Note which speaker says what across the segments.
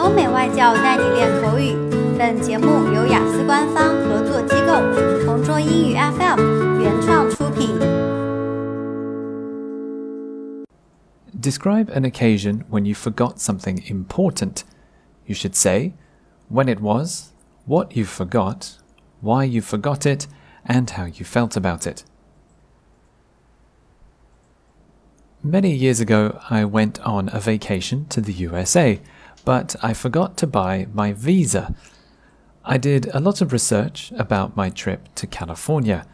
Speaker 1: 欧美外教带你练口语。本节目由雅思官方合作机构同桌英语 FM 原创出品。
Speaker 2: Describe an occasion when you forgot something important. You should say when it was, what you forgot, why you forgot it, and how you felt about it. Many years ago, I went on a vacation to the USA, but I forgot to buy my visa. I did a lot of research about my trip to California.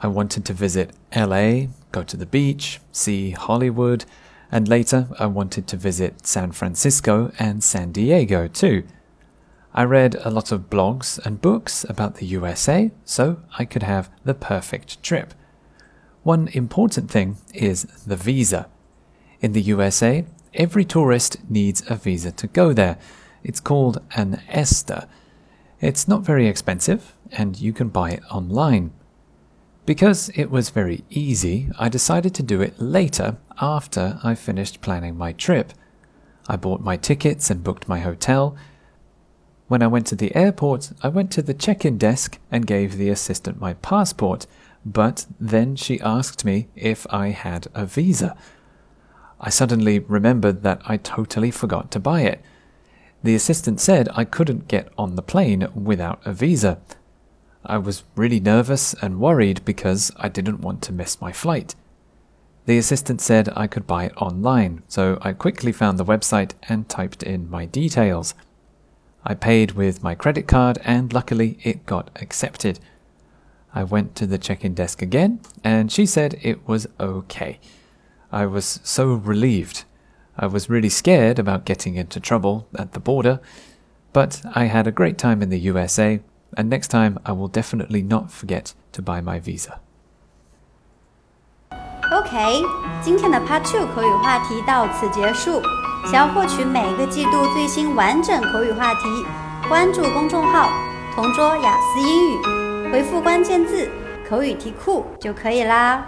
Speaker 2: I wanted to visit LA, go to the beach, see Hollywood, and later I wanted to visit San Francisco and San Diego too. I read a lot of blogs and books about the USA so I could have the perfect trip. One important thing is the visa. In the USA, every tourist needs a visa to go there. It's called an ESTA. It's not very expensive, and you can buy it online. Because it was very easy, I decided to do it later after I finished planning my trip. I bought my tickets and booked my hotel. When I went to the airport, I went to the check in desk and gave the assistant my passport but then she asked me if I had a visa. I suddenly remembered that I totally forgot to buy it. The assistant said I couldn't get on the plane without a visa. I was really nervous and worried because I didn't want to miss my flight. The assistant said I could buy it online, so I quickly found the website and typed in my details. I paid with my credit card and luckily it got accepted. I went to the check in desk again, and she said it was okay. I was so relieved. I was really scared about getting into trouble at the border, but I had a great time in the USA, and next time I will definitely not forget to buy my visa.
Speaker 1: OK，今天的 Part Two 口语话题到此结束。想要获取每个季度最新完整口语话题，关注公众号“同桌雅思英语”。回复关键字“口语题库”就可以啦。